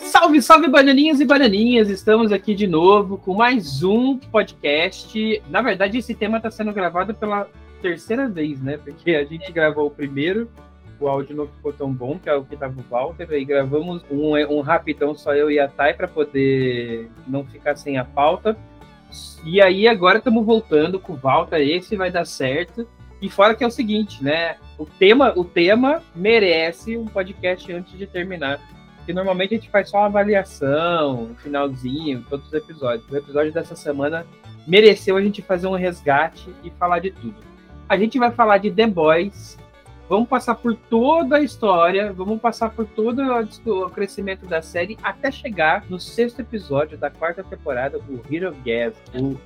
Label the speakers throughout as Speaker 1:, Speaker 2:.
Speaker 1: Salve, salve, bananinhas e bananinhas! Estamos aqui de novo com mais um podcast. Na verdade, esse tema está sendo gravado pela terceira vez, né? Porque a gente gravou o primeiro, o áudio não ficou tão bom, que é o que tava o Walter, aí gravamos um, um rapidão só eu e a Thay para poder não ficar sem a pauta. E aí agora estamos voltando com o Walter, esse vai dar certo. E fora que é o seguinte, né? O tema, o tema merece um podcast antes de terminar. Porque normalmente a gente faz só uma avaliação, um finalzinho, todos os episódios. O episódio dessa semana mereceu a gente fazer um resgate e falar de tudo. A gente vai falar de The Boys, vamos passar por toda a história, vamos passar por todo o crescimento da série até chegar no sexto episódio da quarta temporada do Hero Gas, o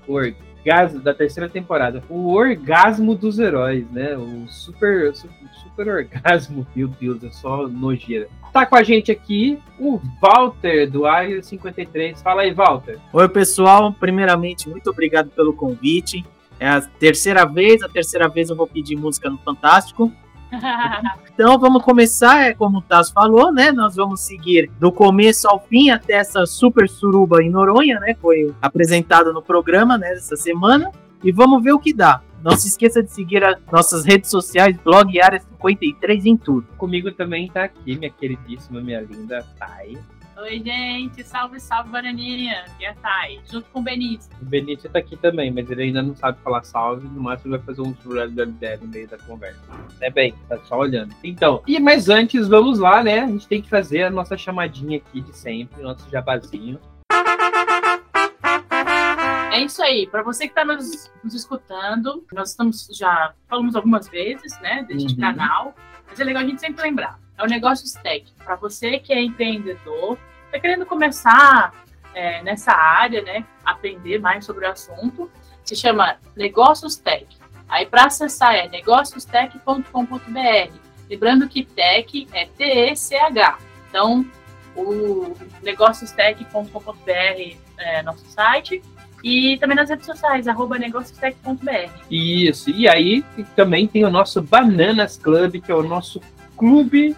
Speaker 1: orgasmo da terceira temporada, o orgasmo dos heróis, né? O super, super, super orgasmo, meu Deus, é só nojeira. Tá com a gente aqui o Walter do Área 53. Fala aí, Walter.
Speaker 2: Oi, pessoal. Primeiramente, muito obrigado pelo convite. É a terceira vez, a terceira vez eu vou pedir música no Fantástico. então vamos começar, é como o Tasso falou, né? Nós vamos seguir do começo ao fim até essa super suruba em Noronha, né? Foi apresentado no programa né, essa semana. E vamos ver o que dá. Não se esqueça de seguir as nossas redes sociais, blog Área 53 em tudo.
Speaker 1: Comigo também tá aqui, minha queridíssima, minha linda Thay.
Speaker 3: Oi, gente, salve, salve, Bananinha. E a Thay, junto com o Benício.
Speaker 1: O Benício tá aqui também, mas ele ainda não sabe falar salve, no máximo vai fazer um ideia no meio da conversa. É bem, tá só olhando. Então, e mas antes, vamos lá, né? A gente tem que fazer a nossa chamadinha aqui de sempre, nosso jabazinho.
Speaker 3: É isso aí. Para você que está nos, nos, escutando, nós estamos já falamos algumas vezes, né, deste uhum. canal, mas é legal a gente sempre lembrar é o Negócios Tech. Para você que é empreendedor, está querendo começar é, nessa área, né, aprender mais sobre o assunto, se chama Negócios Tech. Aí para acessar é negóciostech.com.br. Lembrando que tech é T-E-C-H. Então, o negóciostech.com.br é nosso site e também nas redes sociais, arroba negóciostech.br.
Speaker 1: Isso, e aí também tem o nosso Bananas Club, que é o nosso clube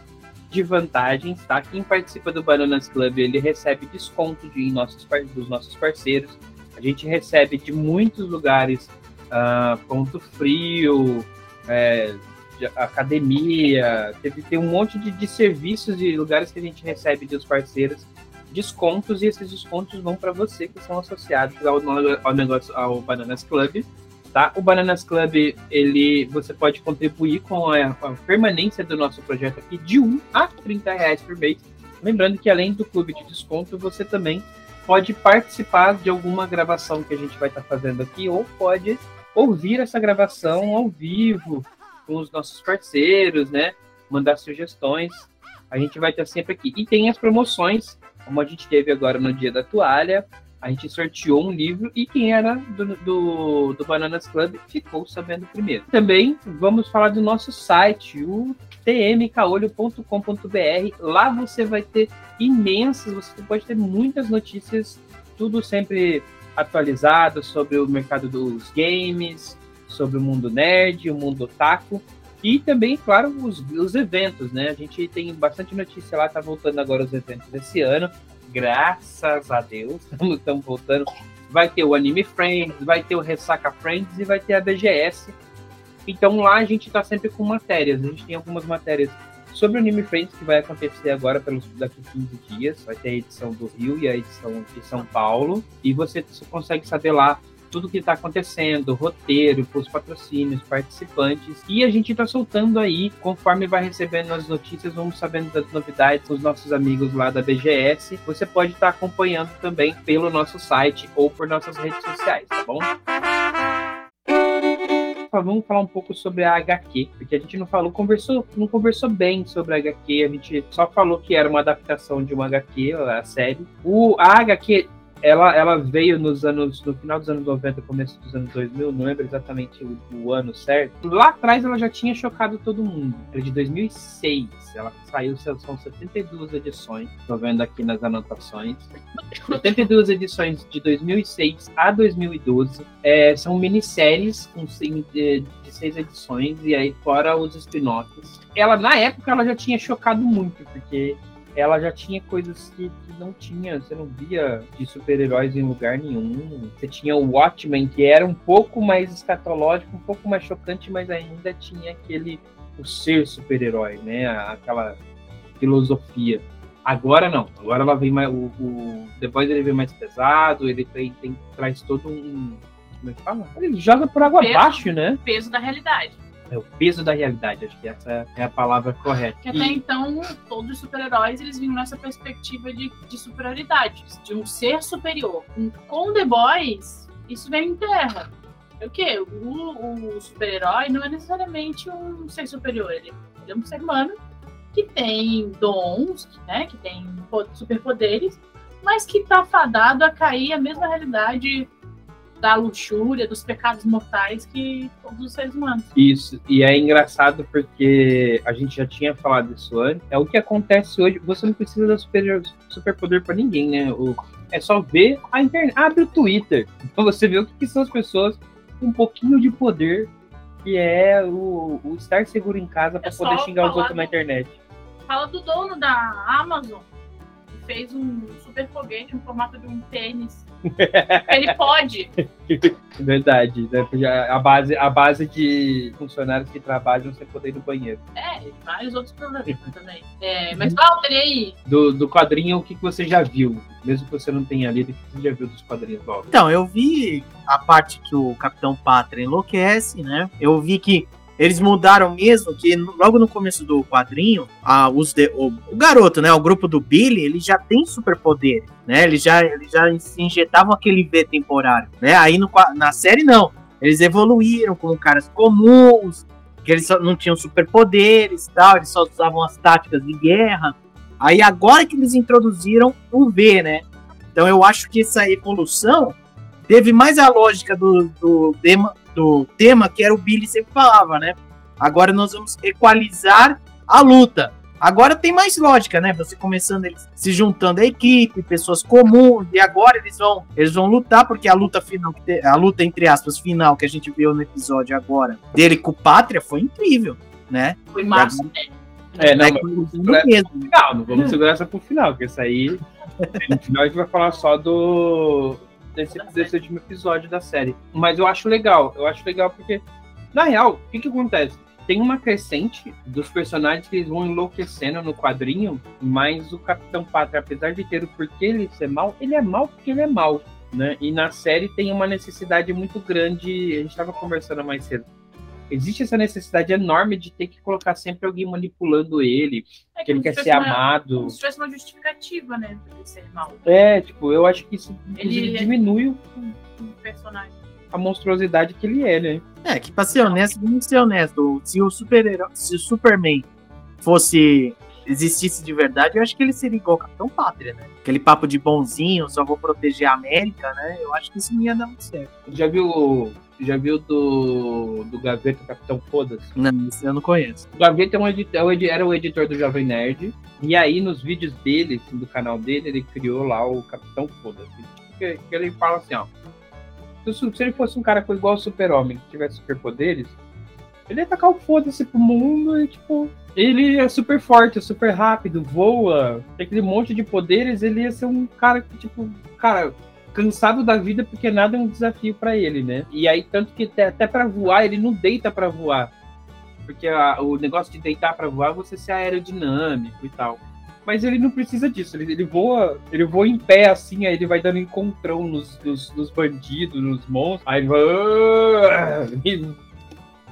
Speaker 1: de vantagens, tá? Quem participa do Bananas Club, ele recebe desconto de nossos, dos nossos parceiros. A gente recebe de muitos lugares, uh, Ponto Frio, é, academia, teve, tem um monte de, de serviços e lugares que a gente recebe dos parceiros descontos e esses descontos vão para você que são associados ao, ao negócio ao Bananas Club tá? O Bananas Club, ele, você pode contribuir com a, a permanência do nosso projeto aqui de 1 a 30 reais por mês. Lembrando que além do clube de desconto, você também pode participar de alguma gravação que a gente vai estar tá fazendo aqui, ou pode ouvir essa gravação ao vivo com os nossos parceiros, né? Mandar sugestões. A gente vai estar sempre aqui. E tem as promoções, como a gente teve agora no dia da toalha, a gente sorteou um livro e quem era do, do, do, Bananas Club ficou sabendo primeiro. Também vamos falar do nosso site, o tmcaolho.com.br. Lá você vai ter imensas, você pode ter muitas notícias, tudo sempre atualizado sobre o mercado dos games, sobre o mundo nerd, o mundo otaku. E também, claro, os, os eventos, né? A gente tem bastante notícia lá, tá voltando agora os eventos desse ano graças a Deus, estamos voltando. Vai ter o Anime Friends, vai ter o Ressaca Friends e vai ter a BGS. Então lá a gente está sempre com matérias. A gente tem algumas matérias sobre o Anime Friends que vai acontecer agora pelos daqui 15 dias. Vai ter a edição do Rio e a edição de São Paulo. E você consegue saber lá tudo que está acontecendo, roteiro, os patrocínios, participantes. E a gente está soltando aí, conforme vai recebendo as notícias, vamos sabendo das novidades com os nossos amigos lá da BGS. Você pode estar tá acompanhando também pelo nosso site ou por nossas redes sociais, tá bom? vamos falar um pouco sobre a HQ, porque a gente não falou, conversou, não conversou bem sobre a HQ, a gente só falou que era uma adaptação de uma HQ, a série. O, a HQ ela, ela veio nos anos, no final dos anos 90, começo dos anos 2000, não lembro exatamente o, o ano certo. Lá atrás ela já tinha chocado todo mundo. Era de 2006. Ela saiu, são 72 edições. Estou vendo aqui nas anotações. 72 edições de 2006 a 2012. É, são minisséries com, de, de seis edições, e aí fora os spin-offs. Ela, na época, ela já tinha chocado muito, porque ela já tinha coisas que, que não tinha, você não via de super-heróis em lugar nenhum. Você tinha o Watchmen, que era um pouco mais escatológico, um pouco mais chocante, mas ainda tinha aquele o ser super-herói, né? Aquela filosofia. Agora não, agora ela vem mais. O, o The Boys ele vem mais pesado, ele tem, tem traz todo um. Como é que fala? Ele joga por água peso, abaixo, né?
Speaker 3: Peso da realidade.
Speaker 1: É o peso da realidade, acho que essa é a palavra correta.
Speaker 3: Que até e... então, todos os super-heróis, eles vinham nessa perspectiva de, de superioridade, de um ser superior. Com The Boys, isso vem em terra. É o quê? O, o super-herói não é necessariamente um ser superior, ele, ele é um ser humano que tem dons, né, que tem superpoderes, mas que está fadado a cair a mesma realidade da luxúria, dos pecados mortais que todos os seres humanos.
Speaker 1: Isso, e é engraçado porque a gente já tinha falado isso antes. É o que acontece hoje. Você não precisa dar super, superpoder para ninguém, né? O, é só ver a internet. Abre o Twitter. Então você vê o que, que são as pessoas com um pouquinho de poder, que é o, o estar seguro em casa para é poder xingar os outros do, na internet.
Speaker 3: Fala do dono da Amazon, que fez um super foguete no formato de um tênis ele pode.
Speaker 1: Verdade, né? A base, a base de funcionários que trabalham sem poder ir no banheiro.
Speaker 3: É, e vários outros problemas também. É, mas Walter, e aí?
Speaker 1: Do, do quadrinho, o que, que você já viu? Mesmo que você não tenha lido, o que você já viu dos quadrinhos, Walter?
Speaker 2: Então, eu vi a parte que o Capitão Pátria enlouquece, né? Eu vi que eles mudaram mesmo que logo no começo do quadrinho, a, os de, o, o, garoto, né, o grupo do Billy, ele já tem superpoder, né? Eles já, eles já injetavam aquele V temporário, né? Aí no, na série não. Eles evoluíram como caras comuns, que eles não tinham superpoderes, tal, eles só usavam as táticas de guerra. Aí agora que eles introduziram o V, né? Então eu acho que essa evolução teve mais a lógica do, do, do tema que era o Billy sempre falava, né? Agora nós vamos equalizar a luta. Agora tem mais lógica, né? Você começando eles se juntando a equipe, pessoas comuns, e agora eles vão eles vão lutar porque a luta final, a luta entre aspas final que a gente viu no episódio agora dele com o Pátria foi incrível, né?
Speaker 3: Foi massa. Né?
Speaker 1: É, não, vamos segurar mesmo. Final, não vamos segurar essa pro final, porque isso aí no final a gente vai falar só do desse, desse último episódio da série. Mas eu acho legal, eu acho legal porque, na real, o que, que acontece? Tem uma crescente dos personagens que eles vão enlouquecendo no quadrinho, mas o Capitão Pátria, apesar de ter o porquê ele ser mal, ele é mal porque ele é mal. Né? E na série tem uma necessidade muito grande. A gente estava conversando mais cedo existe essa necessidade enorme de ter que colocar sempre alguém manipulando ele, é que ele quer ser uma, amado. Como
Speaker 3: se tivesse uma justificativa, né, pra ele ser mal.
Speaker 1: É, tipo, eu acho que isso
Speaker 3: ele
Speaker 1: diminui
Speaker 3: o personagem.
Speaker 1: A monstruosidade que ele é, né?
Speaker 2: É, que pra ser honesto, vamos ser honesto, se o super se o Superman fosse existisse de verdade, eu acho que ele seria igual o Capitão Pátria, né? Aquele papo de bonzinho, só vou proteger a América, né? Eu acho que isso não ia dar muito certo.
Speaker 1: Já viu já viu do, do Gaveta Capitão Foda-se?
Speaker 2: Não, isso eu não conheço.
Speaker 1: O Gaveta é um editor, é era o editor do Jovem Nerd. E aí, nos vídeos dele, assim, do canal dele, ele criou lá o Capitão Foda-se. Que, que ele fala assim, ó. Se, se ele fosse um cara igual o Super-Homem, que tivesse superpoderes, ele ia tacar o foda-se pro mundo e, tipo, ele é super forte, é super rápido, voa, tem aquele monte de poderes, ele ia ser um cara que, tipo, cara, cansado da vida porque nada é um desafio para ele, né? E aí, tanto que até, para voar, ele não deita para voar. Porque a, o negócio de deitar para voar, você ser aerodinâmico e tal. Mas ele não precisa disso, ele, ele voa, ele voa em pé assim, aí ele vai dando encontrão nos, nos, nos bandidos, nos monstros, aí ele vai,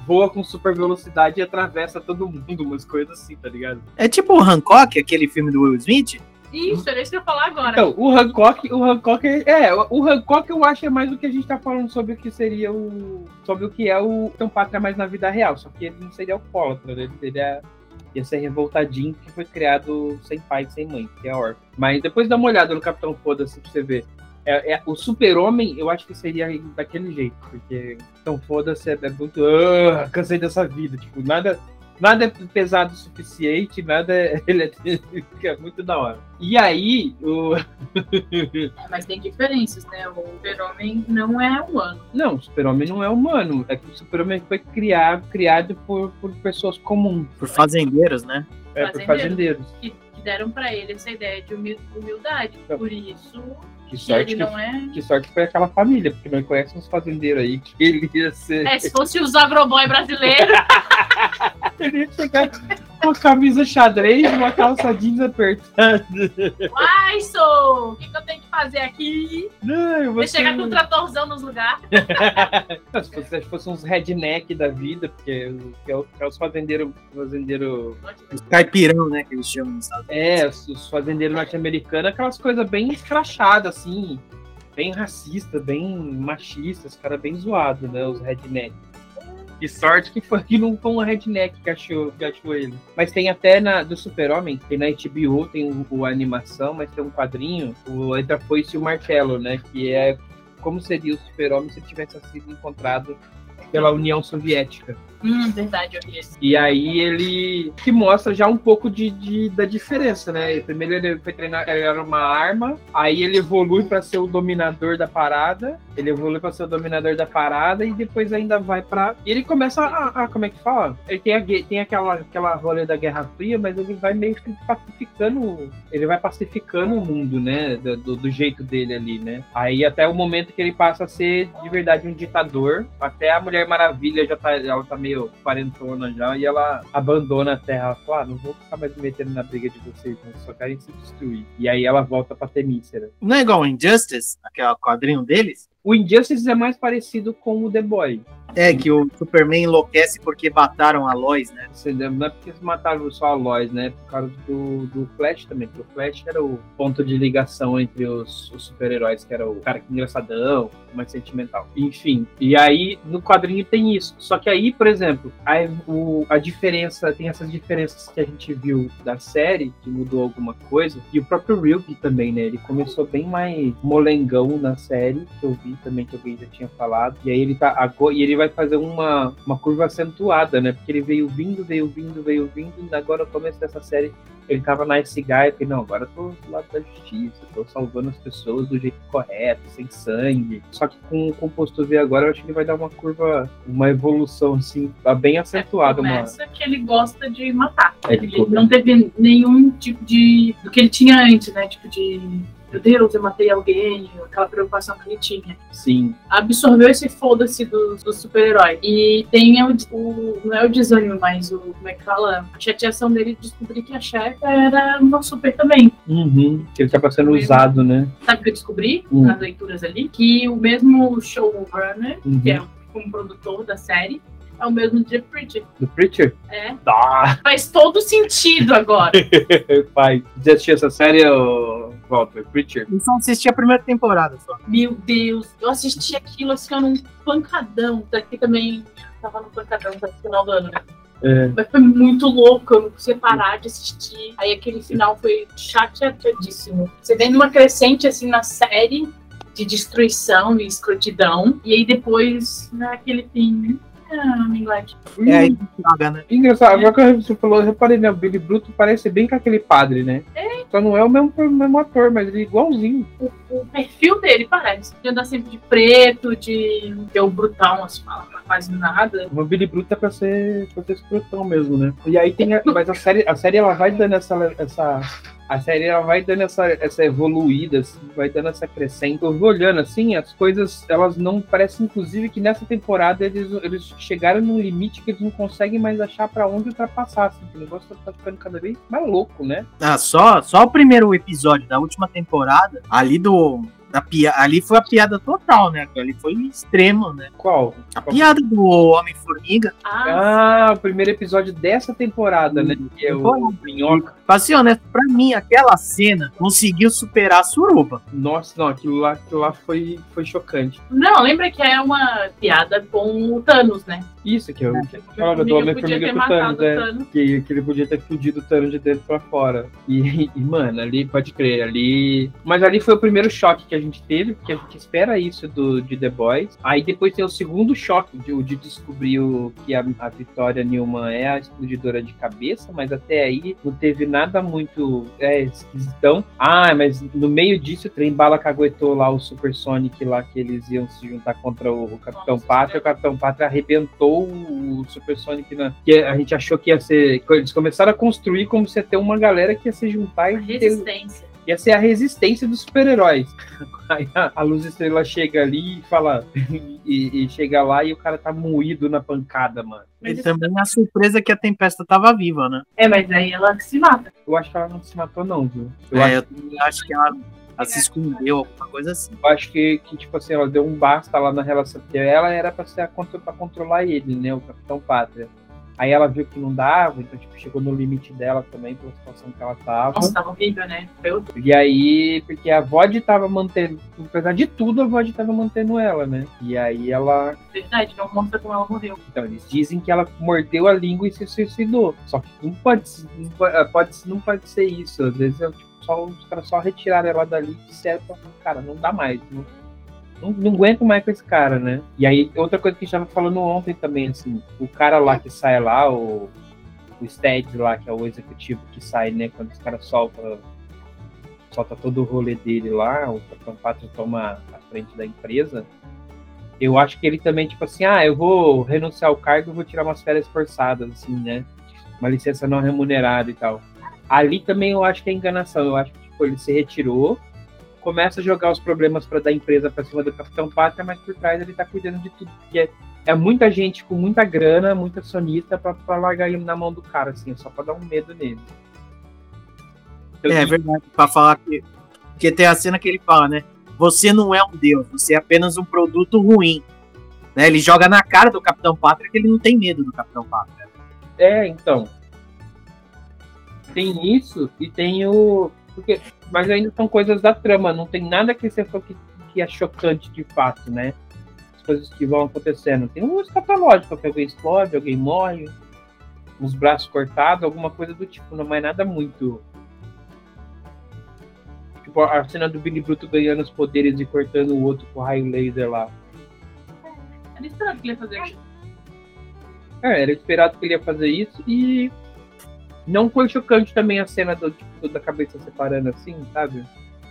Speaker 1: voa com super velocidade e atravessa todo mundo, umas coisas assim, tá ligado?
Speaker 2: É tipo o Hancock, aquele filme do Will Smith,
Speaker 3: isso, era isso que eu ia falar agora.
Speaker 1: Então, o Hancock, o Hancock é, o Hancock eu acho é mais do que a gente tá falando sobre o que seria o. sobre o que é o Pátria mais na vida real. Só que ele não seria alcoólatra, né? ele seria. ia ser revoltadinho que foi criado sem pai e sem mãe, que é a órfã. Mas depois dá uma olhada no Capitão Foda-se pra você ver. É, é- o super-homem, eu acho que seria daquele jeito, porque então foda-se, é, é muito. "Ah, cansei dessa vida. Tipo, nada, nada é pesado o suficiente, nada é, ele é, é muito da hora. E aí, o.
Speaker 3: É, mas tem diferenças, né? O super-homem não é humano.
Speaker 1: Não, o super-homem não é humano. É que o super-homem foi criado, criado por, por pessoas comuns,
Speaker 2: Por fazendeiros, né?
Speaker 1: é, por
Speaker 3: Fazendeiros.
Speaker 1: fazendeiros.
Speaker 3: Que, que deram pra ele essa ideia de humil- humildade.
Speaker 1: Então,
Speaker 3: Por isso
Speaker 1: Que
Speaker 3: que
Speaker 1: sorte que,
Speaker 3: não é.
Speaker 1: que sorte foi aquela família, porque nós conhecemos uns fazendeiros aí que ele ia ser.
Speaker 3: É, se fosse os agroboy brasileiros,
Speaker 1: Ele ia chegar com a camisa xadrez e uma calça jeans apertada.
Speaker 3: ai, sou! O que, que eu tenho que fazer aqui?
Speaker 1: Não, eu vou
Speaker 3: Você chegar com um tratorzão nos lugares.
Speaker 1: Se, fosse, se fosse uns redneck da vida, porque que é, é os fazendeiros. Fazendeiro,
Speaker 2: Caipirão, né? Que eles chamam nos Estados Unidos.
Speaker 1: é, os, os fazendeiros norte-americanos, aquelas coisas bem escrachadas, assim, bem racistas, bem machistas, os caras bem zoados, né? Os redneck. Que sorte que foi que não foi um redneck que achou, que achou ele. Mas tem até na do Super-Homem, tem na HBO, tem o, o- a animação, mas tem um quadrinho, o Entra Foice e o Martelo, né? Que é como seria o Super-Homem se ele tivesse sido encontrado pela União Soviética.
Speaker 3: Hum, verdade, eu vi esse.
Speaker 1: E aí ele que mostra já um pouco de, de- da diferença, né? Primeiro ele foi treinar, ele era uma arma, aí ele evolui para ser o dominador da parada, ele evolui para ser o dominador da parada e depois ainda vai para ele começa a, a- como é que fala? Ele tem, a tem aquela aquela rolê da Guerra Fria, mas ele vai meio que pacificando, ele vai pacificando o mundo, né? Do- do jeito dele ali, né? Aí até o momento que ele passa a ser de verdade um ditador, até a Mulher Maravilha já tá, ela tá meio quarentona já, e ela abandona a Terra. Ela fala, ah, não vou ficar mais me metendo na briga de vocês, não, só querem se destruir. E aí ela volta pra Temícera.
Speaker 2: Não é igual o Injustice, aquele quadrinho deles?
Speaker 1: O Injustice é mais parecido com o The Boy.
Speaker 2: É, que o Superman enlouquece porque mataram a Lois, né?
Speaker 1: Não é porque mataram só a Lois, né? Por causa do, do Flash também. Porque o Flash era o ponto de ligação entre os, os super-heróis, que era o cara que é engraçadão, mais sentimental. Enfim. E aí, no quadrinho tem isso. Só que aí, por exemplo, aí o- a diferença, tem essas diferenças que a gente viu da série, que mudou alguma coisa. E o próprio Ryuk também, né? Ele começou bem mais molengão na série, que eu vi também, que alguém já tinha falado. E aí ele tá. ago- E ele vai fazer uma, uma curva acentuada, né? Porque ele veio vindo, veio vindo, veio vindo, e agora no começo dessa série ele tava na Guy, eu falei, não, agora eu tô do lado da justiça, tô salvando as pessoas do jeito correto, sem sangue. Só que com o composto V agora eu acho que ele vai dar uma curva, uma evolução assim, tá bem acentuada, uma.
Speaker 3: Começa que ele gosta de matar.
Speaker 1: É,
Speaker 3: Ele
Speaker 1: tipo,
Speaker 3: não teve nenhum tipo de. do que ele tinha antes, né? Tipo de. Meu Deus, eu matei alguém, aquela preocupação que ele tinha.
Speaker 1: Sim.
Speaker 3: Absorveu esse foda-se do, do super-herói. E tem o, o- Não é o desânimo, mas o. Como é que fala? A chateação dele de descobrir que a chefe era uma super também.
Speaker 1: Uhum. Ele tá sendo
Speaker 3: Mesmo.
Speaker 1: usado, né?
Speaker 3: Sabe o que eu descobri
Speaker 1: Hum.
Speaker 3: nas leituras ali? Que o mesmo showrunner,
Speaker 1: Uhum.
Speaker 3: que é como produtor da série, é o mesmo de Preacher.
Speaker 1: Do Preacher?
Speaker 3: É.
Speaker 1: Ah,
Speaker 3: Faz todo sentido agora.
Speaker 1: pai. Você assistiu essa série, ô, Walter? Preacher?
Speaker 2: Eu só assisti a primeira temporada só.
Speaker 3: Meu Deus, eu assisti aquilo assim, num pancadão. Daqui também tava no pancadão no final do ano, né?
Speaker 1: É.
Speaker 3: Mas foi muito louco, eu não conseguia parar de assistir. Aí aquele final foi chateadíssimo. Você vem numa crescente assim na série de destruição e escrotidão. E aí depois, naquele fim.
Speaker 2: É paga, né?
Speaker 1: Engraçado, agora que você falou, eu reparei, né? O Billy Bruto parece bem com aquele padre, né?
Speaker 3: É.
Speaker 1: Só não é o mesmo, o mesmo ator, mas ele é igualzinho.
Speaker 3: O, o perfil dele parece. De andar sempre de preto, de ter o brutão, assim, fala pra quase nada.
Speaker 1: O Billy Bruto é pra ser, pra ser escrotão mesmo, né? E aí tem. A, mas a série, a série ela vai dando essa. essa a série ela vai dando essa, essa evoluída, assim, vai dando essa crescente. Eu vou olhando assim, as coisas, elas não. Parece, inclusive, que nessa temporada eles, eles chegaram num limite que eles não conseguem mais achar pra onde ultrapassar. Assim, o negócio tá ficando cada vez mais louco, né?
Speaker 2: Ah, só, só o primeiro episódio da última temporada, ali do. Da pia... Ali foi a piada total, né? Ali foi extremo, né?
Speaker 1: Qual?
Speaker 2: A piada do Homem-Formiga.
Speaker 3: Ah,
Speaker 1: Ah, o primeiro episódio dessa temporada, né? Que é o. Minhoca.
Speaker 2: Pra ser honesto, pra mim, aquela cena conseguiu superar a suruba.
Speaker 1: Nossa, não, aquilo lá, aquilo lá foi, foi chocante.
Speaker 3: Não, lembra que é uma piada com o Thanos, né?
Speaker 1: Isso, que é o que fala do
Speaker 3: Formiga
Speaker 1: Homem-Formiga
Speaker 3: podia ter
Speaker 1: pro Thanos,
Speaker 3: matado o
Speaker 1: é.
Speaker 3: Thanos.
Speaker 1: Que, que ele podia ter fudido o Thanos de dentro pra fora. E, e, mano, ali, pode crer, ali. Mas ali foi o primeiro choque que a gente teve, porque a gente espera isso do, de The Boys. Aí depois tem o segundo choque de, de descobrir o, que a, a Vitória Newman é a explodidora de cabeça, mas até aí não teve nada muito é, esquisitão. Ah, mas no meio disso o trem bala caguetou lá o Super Sonic lá que eles iam se juntar contra o, o Capitão
Speaker 3: Nossa,
Speaker 1: Pátria. O Capitão Pátria arrebentou o Super Sonic na. Que a gente achou que ia ser. Eles começaram a construir como se ia ter uma galera que ia se juntar e ter,
Speaker 3: resistência.
Speaker 1: Ia ser a resistência dos super-heróis. Aí a, a Luz Estrela chega ali e fala. E, e chega lá e o cara tá moído na pancada, mano.
Speaker 3: Mas
Speaker 2: E também a surpresa que a Tempesta tava viva, né?
Speaker 3: É, mas aí ela se mata.
Speaker 1: Eu acho que ela não se matou, não, viu? Eu,
Speaker 2: É,
Speaker 1: acho,
Speaker 2: eu acho que ela, ela se escondeu, alguma coisa assim.
Speaker 1: eu acho que, que, tipo assim, ela deu um basta lá na relação, porque ela era pra, ser a, pra controlar ele, né? O Capitão Pátria. Aí ela viu que não dava, então tipo, chegou no limite dela também, pela situação que ela tava.
Speaker 3: Nossa, tava horrível, né?
Speaker 1: E aí, porque a VOD tava mantendo, apesar de tudo, a VOD tava mantendo ela, né? E aí ela.
Speaker 3: verdade, não mostra como ela morreu.
Speaker 1: Então, eles dizem que ela mordeu a língua e se suicidou. Só que não pode, não pode, pode, não pode ser isso. Às vezes é, tipo, só, os caras só retiraram ela dali e disseram cara, não dá mais. Não, não, não aguento mais com esse cara, né? E aí, outra coisa que a gente tava falando ontem também, assim, o cara lá que sai lá, o, o Stead lá, que é o executivo que sai, né, quando os caras soltam solta todo o rolê dele lá, o Capitão Pátria toma a frente da empresa. Eu acho que ele também, tipo assim, ah, eu vou renunciar ao cargo e vou tirar umas férias forçadas, assim, né? Uma licença não remunerada e tal. Ali também eu acho que é enganação. Eu acho que tipo, ele se retirou, começa a jogar os problemas para da empresa para cima do Capitão Pátria, mas por trás ele tá cuidando de tudo. Porque é, é muita gente com muita grana, muita sonista pra, pra largar ele na mão do cara, assim, só pra dar um medo nele. Eu
Speaker 2: É verdade, pra falar que. Porque tem a cena que ele fala, né? Você não é um deus, você é apenas um produto ruim. Né? Ele joga na cara do Capitão Pátria que ele não tem medo do Capitão Pátria.
Speaker 1: É, então. Tem isso e tem o. Porque, mas ainda são coisas da trama, não tem nada que você for que, que é chocante de fato, né? As coisas que vão acontecendo. Tem um escatológico, que alguém explode, alguém morre, os braços cortados, alguma coisa do tipo, não é nada muito. Tipo, a cena do Billy Bruto ganhando os poderes e cortando o outro com raio laser lá.
Speaker 3: Era esperado que ele ia fazer isso.
Speaker 1: É, era esperado que ele ia fazer isso e não foi chocante também a cena do tipo da cabeça separando assim, sabe?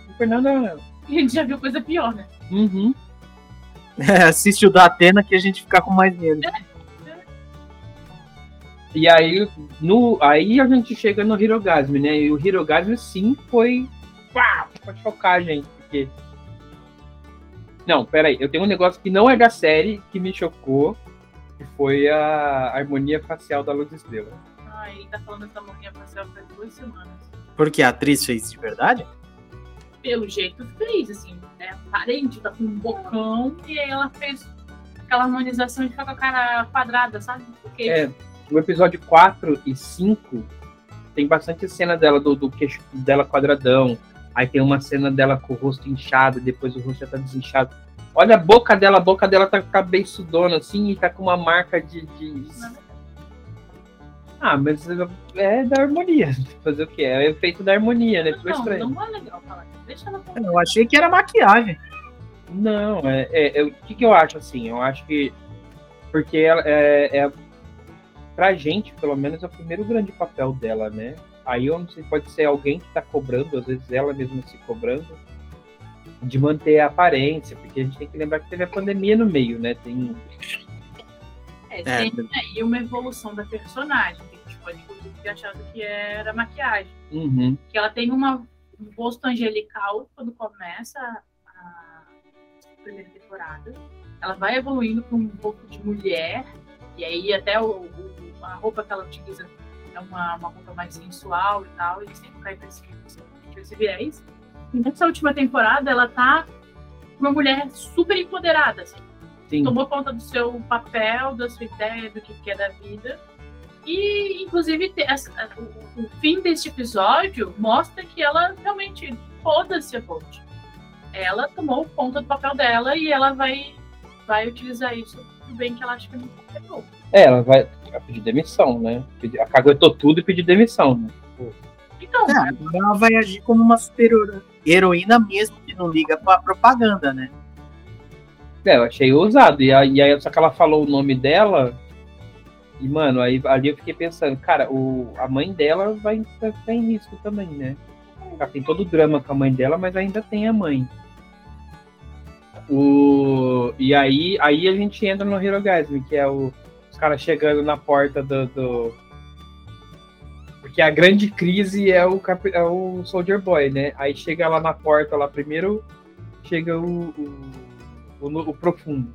Speaker 1: Não foi nada.
Speaker 3: E a gente já viu coisa pior, né?
Speaker 1: Uhum.
Speaker 2: É, assiste o da Atena que a gente fica com mais medo.
Speaker 1: E aí, no, aí a gente chega no Hirogasme, né? E o Hirogasme sim foi. Pá, pra chocar a gente, porque. Não, peraí, eu tenho um negócio que não é da série que me chocou, que foi a harmonia facial da Luz Estrela.
Speaker 3: Ele tá falando essa morrinha facial faz duas semanas.
Speaker 2: Porque a atriz fez de verdade?
Speaker 3: Pelo jeito fez, assim, é aparente, tá com um bocão, e aí ela fez aquela harmonização de ficar com a cara quadrada, sabe? Porque
Speaker 1: É, no episódio 4 e 5 tem bastante cena dela do, do queixo dela quadradão. Aí tem uma cena dela com o rosto inchado, depois o rosto já tá desinchado. Olha a boca dela, a boca dela tá cabeçudona assim e tá com uma marca de. de- Ah, mas é da harmonia. Fazer o quê? É o efeito da harmonia, né? Ficou
Speaker 3: não,
Speaker 1: estranho.
Speaker 3: não é legal falar. Deixa ela falar.
Speaker 2: Eu achei que era maquiagem.
Speaker 1: Não, é, é- é- o que, que eu acho assim? Eu acho que. Porque ela é, é. Pra gente, pelo menos, é o primeiro grande papel dela, né? Aí eu não sei, pode ser alguém que tá cobrando, às vezes ela mesma se cobrando, de manter a aparência, porque a gente tem que lembrar que teve a pandemia no meio, né? Tem.
Speaker 3: É,
Speaker 2: É.
Speaker 3: tem aí uma evolução da personagem, que a gente pode inclusive ter achado que era maquiagem.
Speaker 1: Uhum.
Speaker 3: Que ela tem uma, um rosto angelical quando começa a primeira temporada. Ela vai evoluindo para um pouco de mulher, e aí até o, o- a roupa que ela utiliza é uma, uma roupa mais sensual e tal, e sempre cai pra esse, esse viés. E nessa última temporada, ela tá uma mulher super empoderada, assim
Speaker 1: Sim.
Speaker 3: tomou conta do seu papel, da sua ideia, do que que é da vida. E, inclusive, o, fim deste episódio mostra que ela realmente foda-se a Bolt. Ela tomou conta do papel dela e ela vai, vai utilizar isso pro bem que ela acha que não pegou.
Speaker 1: É, ela vai pedir demissão, né? Acaguetou tudo e pedir demissão, né?
Speaker 2: Então, é, ela vai agir como uma super heroína mesmo que não liga pra propaganda, né?
Speaker 1: É, eu achei ousado. E aí, e aí, só que ela falou o nome dela. E, mano, aí ali eu fiquei pensando, cara, o, a mãe dela vai estar em risco também, né? Ela tem todo o drama com a mãe dela, mas ainda tem a mãe. O, e aí, aí a gente entra no Hirogasm, que é o, os caras chegando na porta do, do porque a grande crise é o, é o Soldier Boy, né? Aí chega lá na porta, lá primeiro chega o, o, o, o profundo.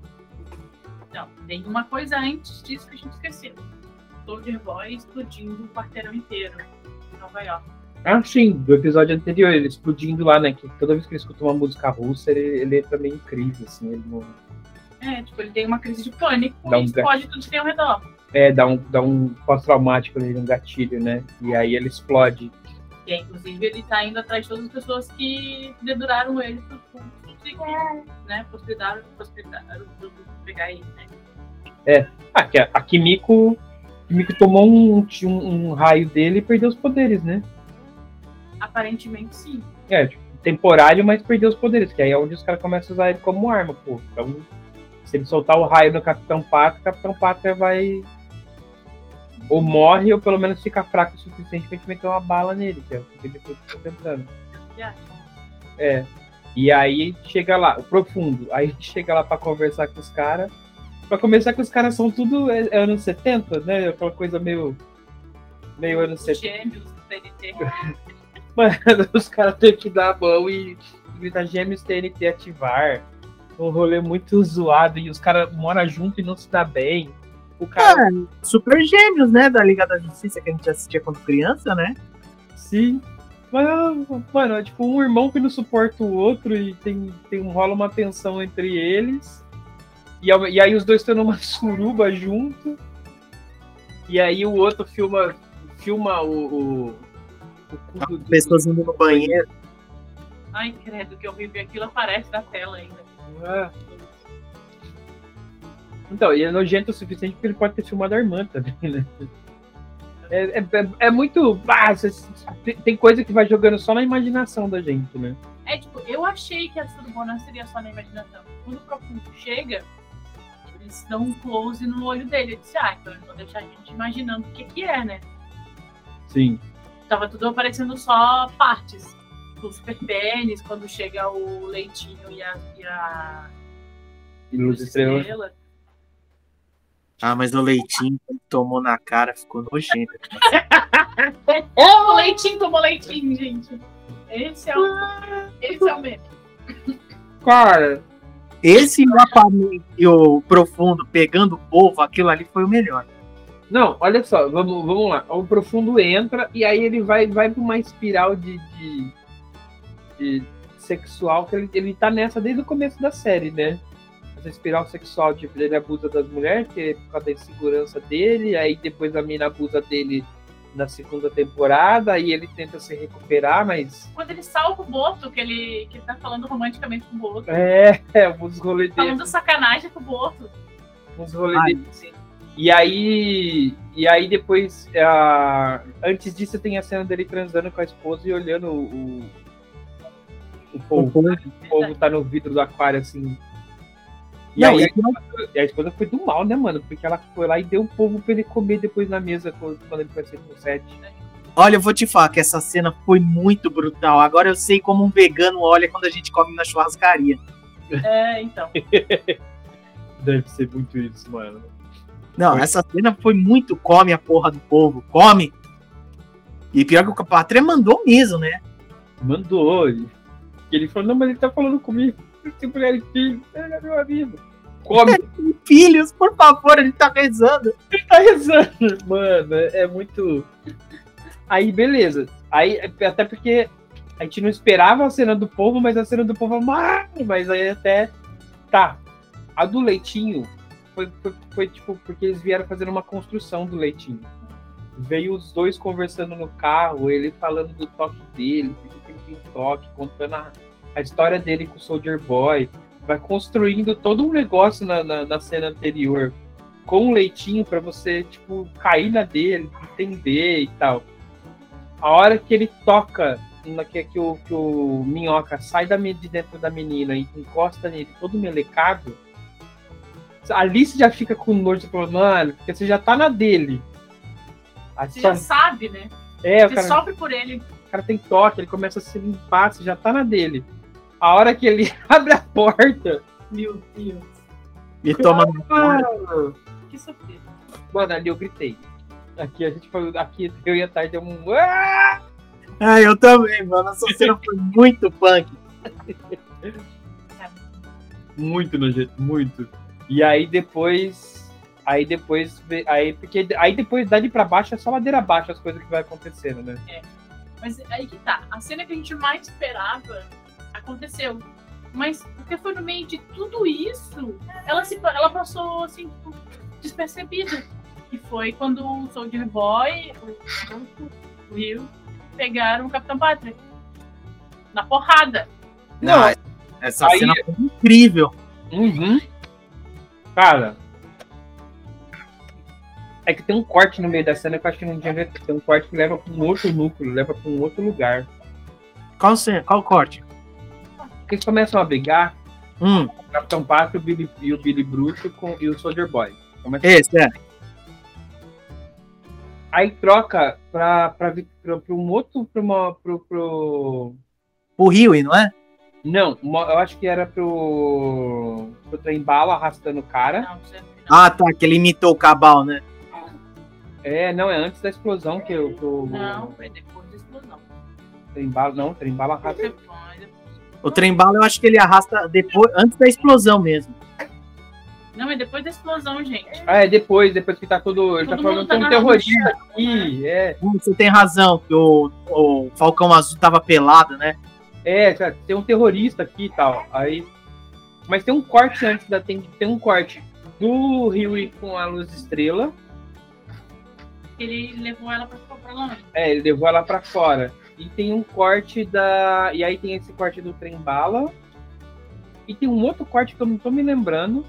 Speaker 3: Não, tem uma coisa antes disso que a gente esqueceu. Soldier Boy explodindo o quarteirão inteiro em Nova York.
Speaker 1: Ah, sim, do episódio anterior, ele explodindo lá, né? Que toda vez que ele escuta uma música russa, ele, ele entra meio em crise, assim, ele não.
Speaker 3: É, tipo, ele tem uma crise de pânico Dá e um explode tudo que tem ao redor.
Speaker 1: É, dá um, dá um pós-traumático ali, um gatilho, né? E aí ele explode.
Speaker 3: E, inclusive, ele tá indo atrás de todas as pessoas que deduraram ele por conseguir, né? Possibilitaram, possibilitaram pegar ele, né?
Speaker 1: É. Ah, que a, a Kimiko, Kimiko tomou um, um, um, raio dele e perdeu os poderes, né?
Speaker 3: Aparentemente, sim.
Speaker 1: É, tipo, temporário, mas perdeu os poderes, que aí é onde os caras começam a usar ele como arma, pô. Então, se ele soltar o raio no Capitão Pátria, o Capitão Pátria vai ou morre, ou pelo menos fica fraco o suficiente pra gente meter uma bala nele, que é o que ele tá tentando. É. E aí chega lá, o profundo. Aí chega lá pra conversar com os caras. Pra começar que os caras são tudo é, é anos 70, né? Aquela coisa meio. meio anos 70. Gêmeos TNT. Mano, os caras têm que dar a mão e gritar gêmeos TNT ativar. Um rolê muito zoado e os caras moram junto e não se dá bem.
Speaker 2: O cara. É, super gêmeos, né? Da Liga da Justiça que a gente assistia quando criança, né?
Speaker 1: Sim. Mas, mano, é tipo um irmão que não suporta o outro e tem, tem rola uma tensão entre eles. E, e aí os dois estão numa suruba junto. E aí o outro filma, filma o. o,
Speaker 2: o Pessoas indo no banheiro.
Speaker 3: Ai, credo, que horrível. Aquilo aparece na tela ainda. É.
Speaker 1: Então, e é nojento o suficiente porque ele pode ter filmado a irmã também, né? É, é, é muito. Ah, tem coisa que vai jogando só na imaginação da gente, né?
Speaker 3: É, tipo, eu achei que a Surubona seria só na imaginação. Quando o Profundo chega, eles dão um close no olho dele. Eu disse, ah, então eles vão deixar a gente imaginando o que que é, né?
Speaker 1: Sim.
Speaker 3: Tava tudo aparecendo só partes. O super pênis, quando chega o leitinho e a. E a...
Speaker 1: E luz estrela. estrela.
Speaker 2: Ah, mas o leitinho tomou na cara, ficou nojento.
Speaker 3: o leitinho tomou leitinho, gente. Esse é o, esse é o meme.
Speaker 1: Cara,
Speaker 2: esse e o profundo pegando o povo, aquilo ali foi o melhor.
Speaker 1: Não, olha só, vamos, vamos lá. O profundo entra e aí ele vai, vai para uma espiral de, de, de, sexual que ele, ele tá nessa desde o começo da série, né? Essa espiral sexual, tipo, ele abusa das mulheres, que é por causa da insegurança dele, aí depois a mina abusa dele na segunda temporada, aí ele tenta se recuperar, mas.
Speaker 3: Quando ele salva o Boto, que ele, que ele tá falando romanticamente com o Boto.
Speaker 1: É, é, uns rolês
Speaker 3: dele. Falando sacanagem com o Boto.
Speaker 1: Uns rolês dele, sim. E aí, e aí depois, uh, antes disso tem a cena dele transando com a esposa e olhando o, o, o povo. O povo tá no vidro do aquário, assim, e não, aí a, a, esposa foi do mal, né, mano? Porque ela foi lá e deu o povo pra ele comer depois na mesa quando, ele foi ser com sete.
Speaker 2: Olha, eu vou te falar que essa cena foi muito brutal. Agora eu sei como um vegano olha quando a gente come na churrascaria.
Speaker 3: É, então.
Speaker 1: Deve ser muito isso, mano.
Speaker 2: Não, foi. essa cena foi muito come a porra do povo. Come! E pior que o Pátria mandou mesmo, né?
Speaker 1: Mandou. Ele falou, não, mas ele tá falando comigo tem mulher e filhos, ele é meu amigo. Come.
Speaker 2: Filhos, por favor, ele tá rezando.
Speaker 1: Ele tá rezando, mano. É muito. Aí, beleza. Aí, até porque a gente não esperava a cena do povo, mas a cena do povo é Mas aí até. Tá. A do leitinho foi, foi, foi, tipo, porque eles vieram fazendo uma construção do leitinho. veio os dois conversando no carro, ele falando do toque dele, porque ele tem toque, contando a, a história dele com o Soldier Boy. Vai construindo todo um negócio na, na, na cena anterior com um leitinho para você, tipo, cair na dele, entender e tal. A hora que ele toca, que, que, o, que o minhoca sai da, de dentro da menina e encosta nele todo melecado, ali você já fica com nojo, falando, mano, porque você já tá na dele.
Speaker 3: Você só... já sabe, né?
Speaker 1: É,
Speaker 3: você cara, sofre por ele.
Speaker 1: O cara tem toque, ele começa a se limpar, você já tá na dele. A hora que ele abre a porta.
Speaker 3: Meu Deus.
Speaker 2: E toma.
Speaker 3: Que surpresa.
Speaker 1: Mano, ali eu gritei. Aqui a gente falou. Aqui eu ia tarde deu um. Ah!
Speaker 2: ah, eu também, mano. Essa cena foi muito punk.
Speaker 1: muito nojento, muito. E aí depois. Aí depois. Aí, porque, aí depois dali pra baixo é só ladeira abaixo as coisas que vai acontecendo, né?
Speaker 3: É. Mas aí que tá. A cena que a gente mais esperava aconteceu. Mas porque foi no meio de tudo isso, ela, se, ela passou assim despercebida. E foi quando o Soldier Boy, o, o Rio, pegaram o Capitão Pátria. Na porrada.
Speaker 2: Não, essa aí, cena foi incrível.
Speaker 1: Uhum. Cara. É que tem um corte no meio da cena que eu acho que não tinha Tem um corte que leva para um outro núcleo, leva para um outro lugar.
Speaker 2: Qual, cena? Qual corte?
Speaker 1: Porque eles começam a brigar.
Speaker 2: Hum.
Speaker 1: O Capitão Pátria o Billy, e o Billy Bruto com, e o Soldier Boy.
Speaker 2: Começa Esse, é.
Speaker 1: Aí troca pra, pra, pra, pra um outro. Pra uma, pro, pro...
Speaker 2: O Rio, não é?
Speaker 1: Não, eu acho que era pro. pro trem bala arrastando o cara. Não,
Speaker 2: não. Ah, tá, que ele imitou o cabal, né?
Speaker 1: É, não, é antes da explosão que eu.
Speaker 3: Que Não, foi depois da explosão.
Speaker 1: Trem bala, não, trem bala arrasta.
Speaker 2: O trem bala eu acho que ele arrasta depois, antes da explosão mesmo.
Speaker 3: Não, é depois da explosão, gente.
Speaker 1: Ah, é depois, depois que tá todo. Ele tá falando que tem um terrorista aqui. É.
Speaker 2: Você tem razão, que o, o Falcão Azul tava pelado, né?
Speaker 1: É, tem um terrorista aqui e tal. Aí. Mas tem um corte antes da. Tem, tem um corte do Rio com a luz estrela.
Speaker 3: Ele levou ela pra, pra longe.
Speaker 1: É, ele levou ela pra fora. E tem um corte da. E aí tem esse corte do trem bala. E tem um outro corte que eu não tô me lembrando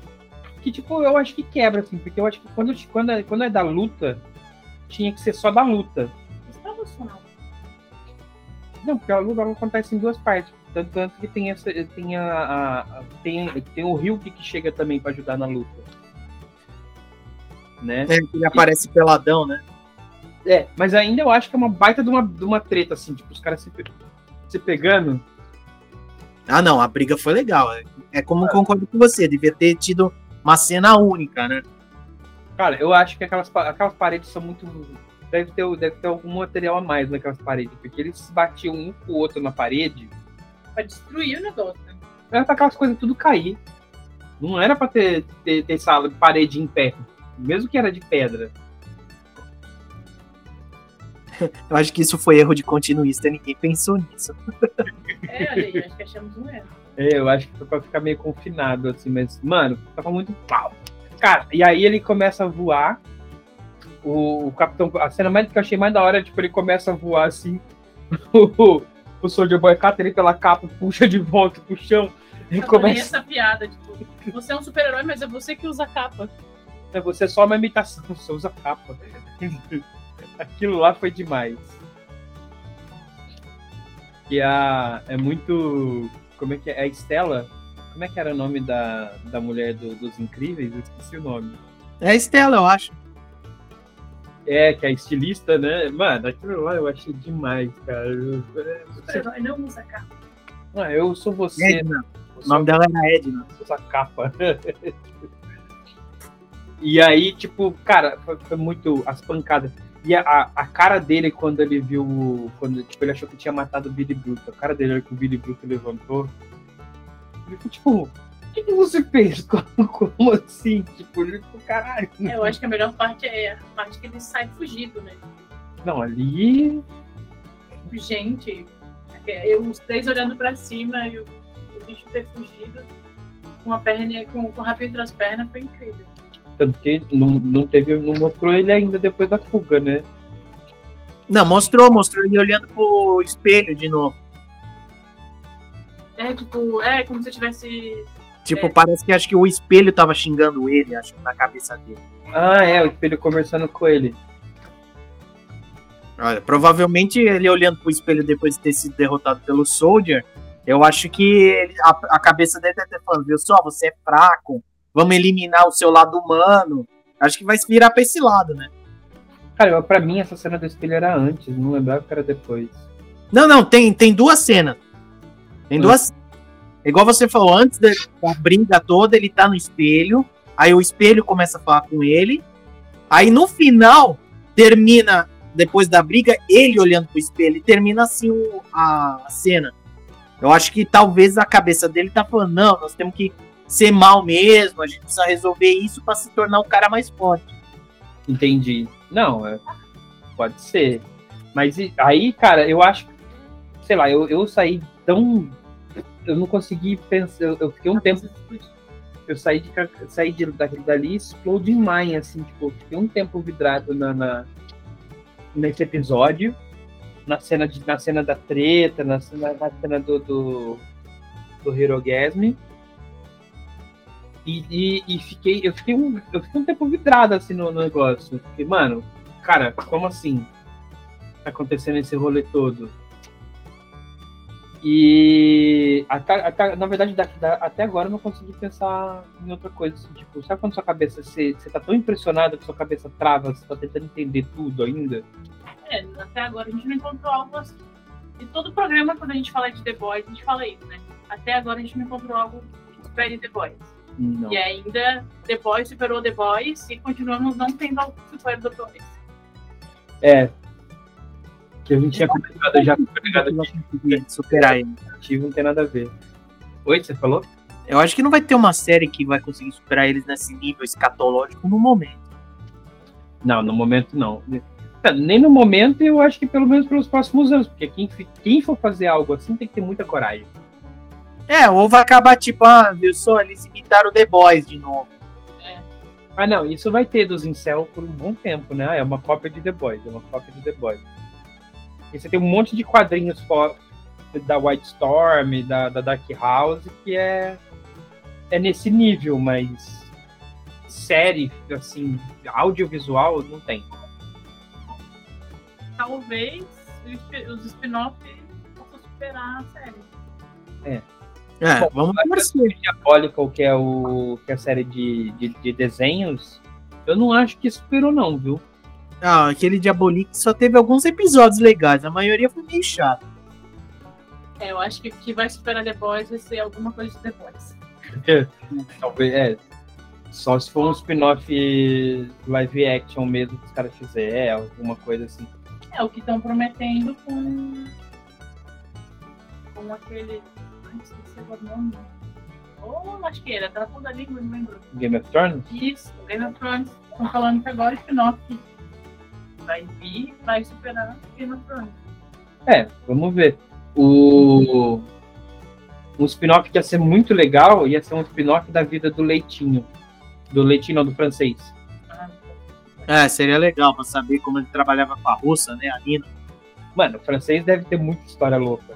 Speaker 1: que, tipo, eu acho que quebra, assim, porque eu acho que quando, quando, é, quando é da luta, tinha que ser só da luta. Não, porque a luta acontece em duas partes. Tanto, tanto que tem essa. Tem, a, a tem, tem o Ryuk que chega também para ajudar na luta. Né?
Speaker 2: É, ele aparece peladão, né?
Speaker 1: É, mas ainda eu acho que é uma baita de uma, de uma treta, assim, tipo, os caras se, se pegando.
Speaker 2: Ah, não, a briga foi legal. É, é como ah. concordo com você, devia ter tido uma cena única, né?
Speaker 1: Cara, eu acho que aquelas, aquelas paredes são muito. Deve ter, deve ter algum material a mais naquelas paredes, porque eles batiam um com o outro na parede.
Speaker 3: Pra destruir o negócio, né?
Speaker 1: Era pra aquelas coisas tudo cair. Não era pra ter, ter, ter sala, parede em pé. Mesmo que era de pedra.
Speaker 2: Eu acho que isso foi erro de continuista, ninguém pensou nisso.
Speaker 3: É, acho que achamos um erro.
Speaker 1: É, eu acho que foi pra ficar meio confinado, assim, mas, mano, tava muito pau. Cara, e aí ele começa a voar. O, o capitão. A cena mais que eu achei mais da hora é, tipo, ele começa a voar assim. O, o Soldier Boy cata ele pela capa, puxa de volta pro chão.
Speaker 3: E eu começa... essa piada, tipo, você é um super-herói, mas é você que usa capa.
Speaker 1: É você é só uma imitação, você usa capa. Aquilo lá foi demais. E a, é muito como é que é? A Estela? Como é que era o nome da, da mulher do, dos Incríveis? Eu esqueci o nome.
Speaker 2: É a Estela, eu acho.
Speaker 1: É, que é estilista, né? Mano, aquilo lá eu achei demais, cara.
Speaker 3: Você não usa capa.
Speaker 1: Ah, eu sou você.
Speaker 2: Edna. O nome dela era Edna.
Speaker 1: Usa capa. e aí, tipo, cara, foi, foi muito as pancadas. E a, a cara dele quando ele viu. Quando tipo, ele achou que tinha matado o Billy Bruto. A cara dele que o Billy Bruto levantou. Ele ficou tipo, o que, que você fez? Como, como assim? Tipo, ele ficou caralho.
Speaker 3: É, eu acho que a melhor parte é a parte que ele sai fugido, né?
Speaker 1: Não, ali.
Speaker 3: Gente, eu, os três olhando pra cima e o, o bicho ter fugido com a perna, com, com o rabinho entre as pernas foi incrível.
Speaker 1: Tanto que não, não teve, não mostrou ele ainda depois da fuga, né?
Speaker 2: Não, mostrou, mostrou ele olhando pro espelho de novo.
Speaker 3: É, tipo, é como se eu tivesse.
Speaker 2: Tipo,
Speaker 3: É.
Speaker 2: parece que acho que o espelho tava xingando ele, acho que na cabeça dele.
Speaker 1: Ah, é, o espelho conversando com ele.
Speaker 2: Olha, provavelmente ele olhando pro espelho depois de ter sido derrotado pelo Soldier, eu acho que ele- a, a cabeça dele deve ter falando, viu só, você é fraco, vamos eliminar o seu lado humano. Acho que vai se virar pra esse lado, né?
Speaker 1: Cara, pra mim essa cena do espelho era antes, não lembrava que era depois.
Speaker 2: Não, não, tem, tem duas cenas. Tem duas. Igual você falou, antes da, da briga toda, ele tá no espelho. Aí o espelho começa a falar com ele. Aí no final, termina, depois da briga, ele olhando pro espelho. E termina assim o- a cena. Eu acho que talvez a cabeça dele tá falando: não, nós temos que ser mal mesmo. A gente precisa resolver isso pra se tornar um cara mais forte.
Speaker 1: Entendi. Não, é, pode ser. Mas e- aí, cara, eu acho. Sei lá, eu, eu saí tão. Eu não consegui pensar. Eu, eu fiquei um tempo. Eu saí, de, saí de, daquele dali exploding mine, assim, tipo, eu fiquei um tempo vidrado na, na- nesse episódio. Na cena, de, na cena da treta, na cena, na cena do, do, do Hirogasm. E, e, e fiquei, eu fiquei um, eu fiquei um tempo vidrado assim no, no negócio. Porque, mano, cara, como assim? Tá acontecendo esse rolê todo. E até, até- na verdade, da- da- até agora eu não consegui pensar em outra coisa. assim, tipo, sabe quando sua cabeça, você, você tá tão impressionado que sua cabeça trava, você tá tentando entender tudo ainda?
Speaker 3: É, até agora a gente não encontrou algo assim. E todo programa, quando a gente fala de The Boys, a gente fala isso, né? Até agora a gente não encontrou algo que supere The Boys.
Speaker 1: Não.
Speaker 3: E ainda The Boys superou The Boys e continuamos não tendo algo que supere The Boys.
Speaker 1: É. Que a gente tinha comentado já
Speaker 2: conseguir superar ele.
Speaker 1: ativo, não tem nada a ver. Oi, você falou?
Speaker 2: Eu acho que não vai ter uma série que vai conseguir superar eles nesse nível escatológico no momento.
Speaker 1: Não, no momento não. Nem no momento, eu acho que pelo menos pelos próximos anos, porque quem, quem for fazer algo assim tem que ter muita coragem.
Speaker 2: É, ou vai acabar tipo, ah, viu só, eles imitaram The Boys de novo.
Speaker 1: Ah, não, isso vai ter dos Incel por um bom tempo, né? É uma cópia de The Boys, é uma cópia de The Boys. E você tem um monte de quadrinhos da White Storm, da, da Dark House, que é, é nesse nível, mas série, assim, audiovisual, não tem.
Speaker 3: Talvez os spin-offs possam superar a série.
Speaker 2: É,
Speaker 1: Bom,
Speaker 2: vamos
Speaker 1: A
Speaker 2: torcer.
Speaker 1: Diabólica, que é, o, que é a série de, de, de desenhos, eu não acho que superou, não, viu?
Speaker 2: Ah, aquele Diabolique só teve alguns episódios legais, a maioria foi meio chato.
Speaker 3: É, eu acho que o que vai superar The Boys vai ser alguma coisa de The Boys.
Speaker 1: Talvez, é. Só se for um spin-off live action mesmo que os caras fizerem, alguma coisa assim.
Speaker 3: É o que estão prometendo com. com aquele. Esqueci agora o nome. Ô, lasqueira, tá na ponta da língua, não lembro.
Speaker 1: Game of Thrones?
Speaker 3: Isso, Game of Thrones. Estão falando que agora o spin-off vai vir, vai superar Game of Thrones.
Speaker 1: É, vamos ver. O. Um spin-off que ia ser muito legal ia ser um spin-off da vida do Leitinho. Do Leitinho, não, do francês.
Speaker 3: Ah,
Speaker 2: É, seria legal pra saber como ele trabalhava com a russa, né, a Nina.
Speaker 1: Mano, o francês deve ter muita história louca.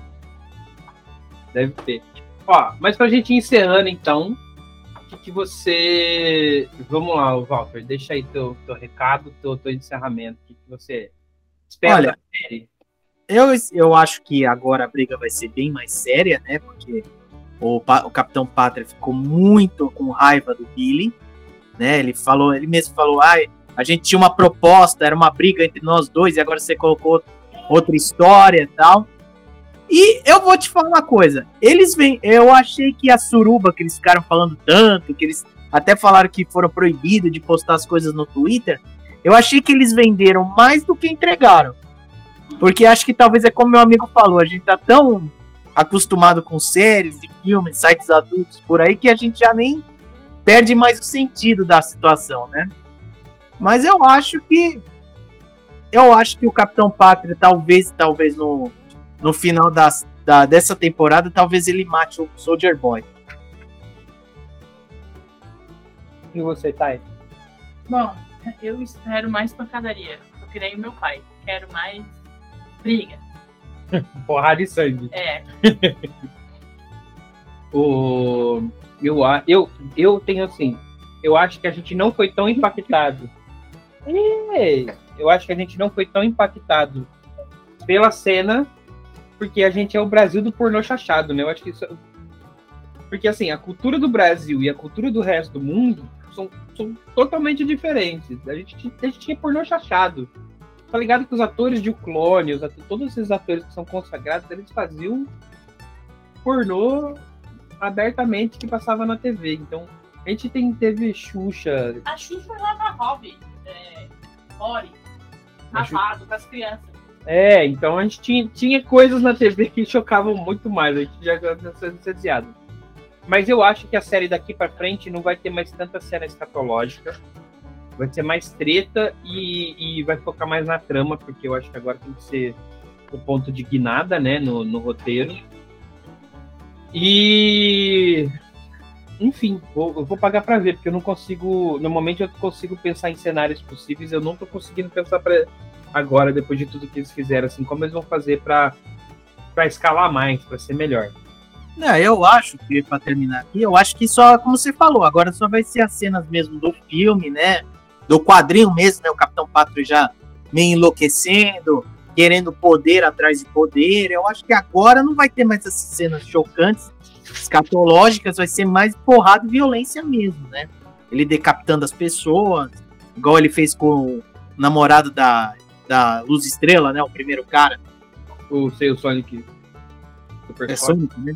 Speaker 1: Deve ter. Ó, mas pra gente ir encerrando então, o que, que você. Vamos lá, Walter, deixa aí teu, teu recado, teu, teu encerramento. O que, que você espera
Speaker 2: Olha,
Speaker 1: da série?
Speaker 2: Eu, eu acho que agora a briga vai ser bem mais séria, né? Porque o, o Capitão Pátria ficou muito com raiva do Billy, né? Ele falou, ele mesmo falou, ai, a gente tinha uma proposta, era uma briga entre nós dois, e agora você colocou outra história e tal. E eu vou te falar uma coisa, eles vêm, eu achei que a suruba que eles ficaram falando tanto, que eles até falaram que foram proibidos de postar as coisas no Twitter, eu achei que eles venderam mais do que entregaram. Porque acho que talvez é como meu amigo falou, a gente tá tão acostumado com séries e filmes, sites adultos por aí que a gente já nem perde mais o sentido da situação, né? Mas eu acho que eu acho que o Capitão Pátria talvez, talvez no, no final das, da, dessa temporada, talvez ele mate o Soldier Boy.
Speaker 1: E você, Thay?
Speaker 3: Bom, eu espero mais pancadaria. Que nem o meu pai. Quero mais briga.
Speaker 1: Porrada e sangue.
Speaker 3: É.
Speaker 1: o, eu, eu, eu tenho assim, eu acho que a gente não foi tão impactado. Eu acho que a gente não foi tão impactado pela cena, porque a gente é o Brasil do pornô chachado, né? Eu acho que isso. Porque assim, a cultura do Brasil e a cultura do resto do mundo são, são totalmente diferentes. A gente, a gente tinha pornô chachado. Tá ligado que os atores de O Clone, os atores, todos esses atores que são consagrados, eles faziam pornô abertamente que passava na TV. Então, a gente tem, teve Xuxa.
Speaker 3: A Xuxa lá na Hobby, é, Ori, lavado com as crianças.
Speaker 1: É, então a gente tinha, tinha coisas na TV que chocavam muito mais, a gente já anestesiado. Mas eu acho que a série daqui para frente não vai ter mais tanta cena escatológica. Vai ser mais treta e, e, vai focar mais na trama, porque eu acho que agora tem que ser o ponto de guinada, né, no, no roteiro. E enfim, vou, eu vou pagar para ver, porque eu não consigo. Normalmente eu consigo pensar em cenários possíveis, eu não tô conseguindo pensar para agora, depois de tudo que eles fizeram, assim, como eles vão fazer para escalar mais, para ser melhor.
Speaker 2: Não, eu acho que, para terminar aqui, eu acho que só, como você falou, agora só vai ser as cenas mesmo do filme, né? Do quadrinho mesmo, né? O Capitão Pátrio já meio enlouquecendo, querendo poder atrás de poder. Eu acho que agora não vai ter mais essas cenas chocantes, escatológicas, vai ser mais porrada e violência mesmo, né? Ele decapitando as pessoas, igual ele fez com o namorado da, da Luz Estrela, né? O primeiro cara.
Speaker 1: O sei o Sonic.
Speaker 2: Super é Sonic, né?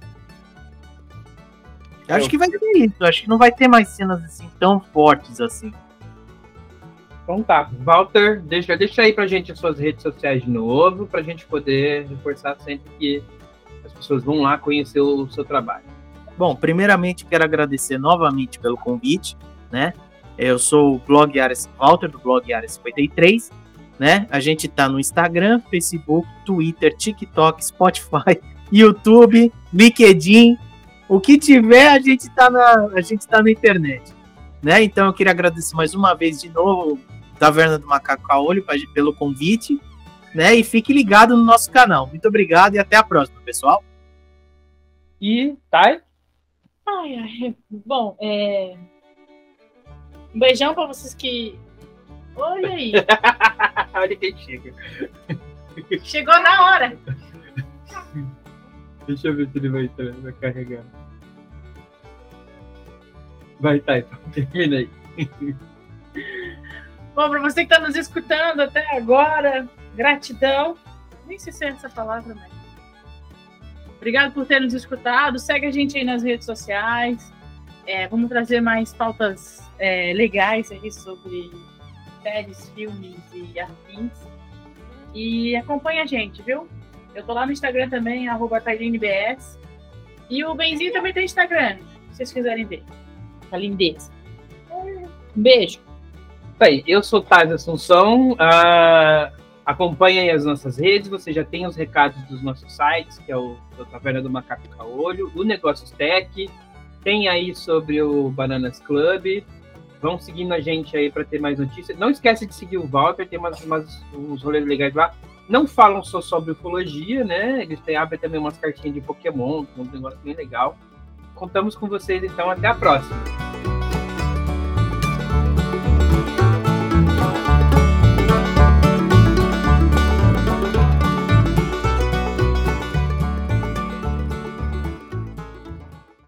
Speaker 2: Eu acho que vai ter isso. Acho que não vai ter mais cenas assim tão fortes assim.
Speaker 1: Então tá. Walter, deixa, deixa aí pra gente as suas redes sociais de novo, pra gente poder reforçar sempre que as pessoas vão lá conhecer o seu trabalho.
Speaker 2: Bom, primeiramente quero agradecer novamente pelo convite, né? Eu sou o blog Walter, do blog Área 53, né? A gente tá no Instagram, Facebook, Twitter, TikTok, Spotify, YouTube, LinkedIn, o que tiver, a gente tá na, a gente tá na internet. Né? Então eu queria agradecer mais uma vez de novo Taverna do Macaco Caolho pelo convite, né? E fique ligado no nosso canal. Muito obrigado e até a próxima, pessoal.
Speaker 1: E Thay?
Speaker 3: Ai, ai, bom, é... um beijão para vocês que. Olha aí.
Speaker 1: Olha quem chega.
Speaker 3: Chegou na hora.
Speaker 1: Deixa eu ver se ele vai, vai carregar. Vai, tá, então termina aí.
Speaker 3: Bom, para você que está nos escutando até agora, gratidão. Nem sei se é essa palavra, mas. Obrigado por ter nos escutado. Segue a gente aí nas redes sociais. É, vamos trazer mais pautas é, legais aí sobre séries, filmes e afins. E acompanha a gente, viu? Eu tô lá no Instagram também, arroba E o Benzinho também tem Instagram, se vocês quiserem ver. A lindeza. Um beijo.
Speaker 1: Aí, eu sou Taz Assunção. Uh, acompanhem as nossas redes. Você já tem os recados dos nossos sites, que é o, o Taverna do Macaco Caolho, o Negócios Tech. Tem aí sobre o Bananas Club. Vão seguindo a gente aí para ter mais notícias. Não esquece de seguir o Walter, tem umas, umas, uns rolês legais lá não falam só sobre ufologia, né? Eles têm, abrem também umas cartinhas de Pokémon, um negócio bem legal. Contamos com vocês, então, até a próxima.